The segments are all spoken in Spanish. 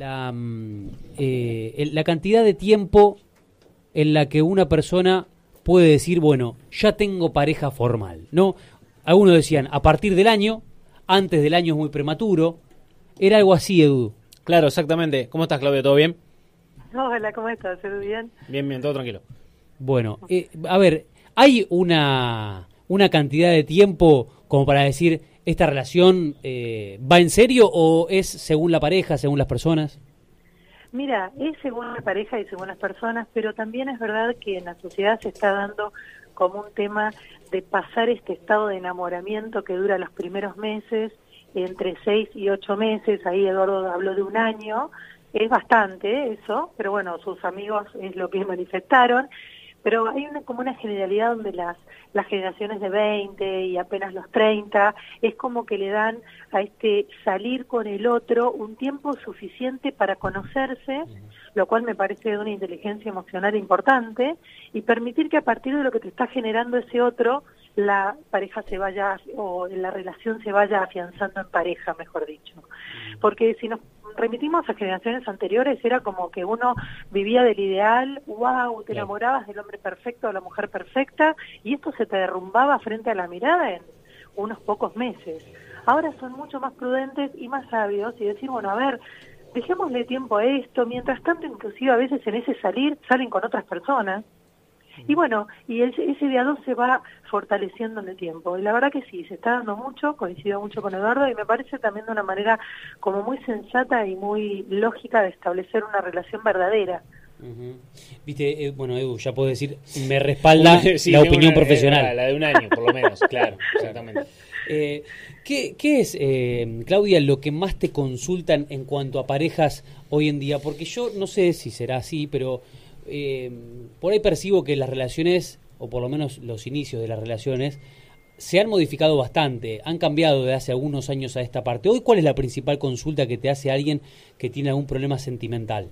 la, mm, eh, la cantidad de tiempo en la que una persona puede decir, bueno, ya tengo pareja formal, ¿no? Algunos decían, a partir del año, antes del año es muy prematuro. Era algo así, Edu. Claro, exactamente. ¿Cómo estás, Claudio? ¿Todo bien? Hola, ¿cómo estás? ¿Todo bien? Bien, bien, todo tranquilo. Bueno, eh, a ver, ¿hay una, una cantidad de tiempo como para decir, esta relación eh, va en serio o es según la pareja, según las personas? Mira, es según la pareja y según las personas, pero también es verdad que en la sociedad se está dando como un tema de pasar este estado de enamoramiento que dura los primeros meses, entre seis y ocho meses, ahí Eduardo habló de un año, es bastante eso, pero bueno, sus amigos es lo que manifestaron, pero hay una, como una generalidad donde las, las generaciones de 20 y apenas los 30 es como que le dan a este salir con el otro un tiempo suficiente para conocerse, lo cual me parece de una inteligencia emocional importante, y permitir que a partir de lo que te está generando ese otro, la pareja se vaya, o la relación se vaya afianzando en pareja, mejor dicho. Porque si nos remitimos a generaciones anteriores, era como que uno vivía del ideal, wow, te enamorabas del hombre perfecto o la mujer perfecta, y esto se te derrumbaba frente a la mirada en unos pocos meses. Ahora son mucho más prudentes y más sabios y decir, bueno, a ver, dejémosle tiempo a esto, mientras tanto inclusive a veces en ese salir salen con otras personas, y bueno, y ese, ese día se va fortaleciendo en el tiempo. Y la verdad que sí, se está dando mucho, coincido mucho con Eduardo, y me parece también de una manera como muy sensata y muy lógica de establecer una relación verdadera. Viste, eh, bueno, Edu, ya puedo decir, me respalda la opinión profesional. La, de un año, por lo menos, claro, exactamente. Eh, ¿qué, ¿Qué es, eh, Claudia, lo que más te consultan en cuanto a parejas hoy en día? Porque yo no sé si será así, pero eh, por ahí percibo que las relaciones, o por lo menos los inicios de las relaciones, se han modificado bastante, han cambiado de hace algunos años a esta parte. Hoy, ¿cuál es la principal consulta que te hace alguien que tiene algún problema sentimental?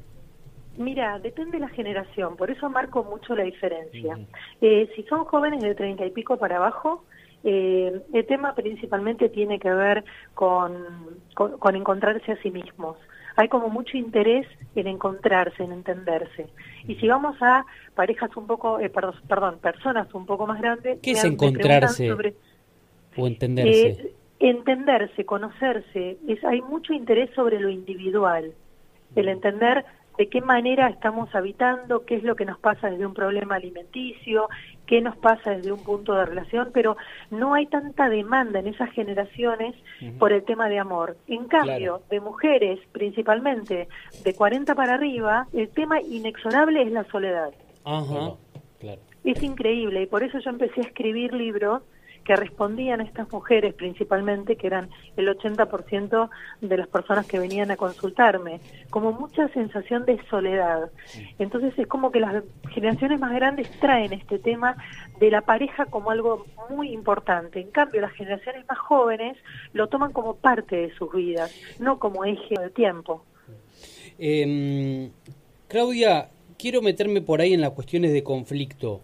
Mira, depende de la generación, por eso marco mucho la diferencia. eh, si son jóvenes de treinta y pico para abajo, eh, el tema principalmente tiene que ver con, con encontrarse a sí mismos hay como mucho interés en encontrarse, en entenderse. Y si vamos a parejas un poco, eh, perdón, perdón, personas un poco más grandes... ¿Qué es encontrarse o entenderse? Eh, entenderse, conocerse, es, hay mucho interés sobre lo individual, el entender de qué manera estamos habitando, qué es lo que nos pasa desde un problema alimenticio, qué nos pasa desde un punto de relación, pero no hay tanta demanda en esas generaciones por el tema de amor. En cambio, de mujeres, principalmente de 40 para arriba, el tema inexorable es la soledad. Ajá, Es increíble y por eso yo empecé a escribir libros que respondían estas mujeres principalmente, que eran el 80% de las personas que venían a consultarme, como mucha sensación de soledad. Entonces es como que las generaciones más grandes traen este tema de la pareja como algo muy importante. En cambio, las generaciones más jóvenes lo toman como parte de sus vidas, no como eje de tiempo. Eh, Claudia, quiero meterme por ahí en las cuestiones de conflicto.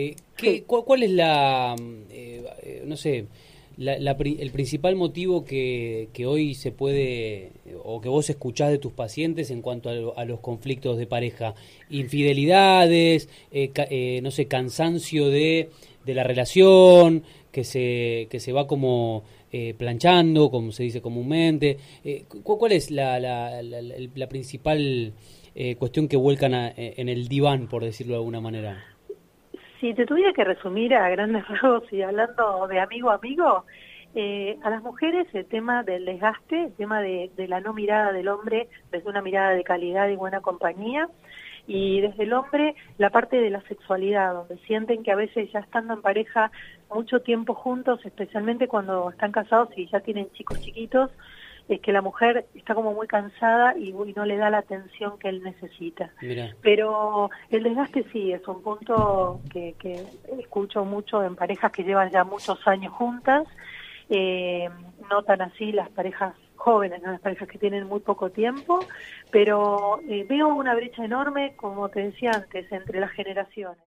Eh, ¿qué, cuál, es la, eh, eh, no sé, el principal motivo que, hoy se puede, o que vos escuchás de tus pacientes en cuanto a, los conflictos de pareja? Infidelidades, no sé, cansancio de, de la relación, que se, que se va como planchando, como se dice comúnmente. ¿Cuál es la, la, la, principal cuestión que vuelcan en el diván, por decirlo de alguna manera? Si te tuviera que resumir a grandes rasgos y hablando de amigo a amigo, eh, a las mujeres el tema del desgaste, el tema de, la no mirada del hombre desde una mirada de calidad y buena compañía, y desde el hombre la parte de la sexualidad, donde sienten que a veces ya estando en pareja mucho tiempo juntos, especialmente cuando están casados y ya tienen chicos chiquitos, es que la mujer está como muy cansada y, no le da la atención que él necesita. Pero el desgaste sí es un punto que, escucho mucho en parejas que llevan ya muchos años juntas, eh, notan así las parejas jóvenes, las parejas que tienen muy poco tiempo, pero eh, veo una brecha enorme, como te decía antes, entre las generaciones.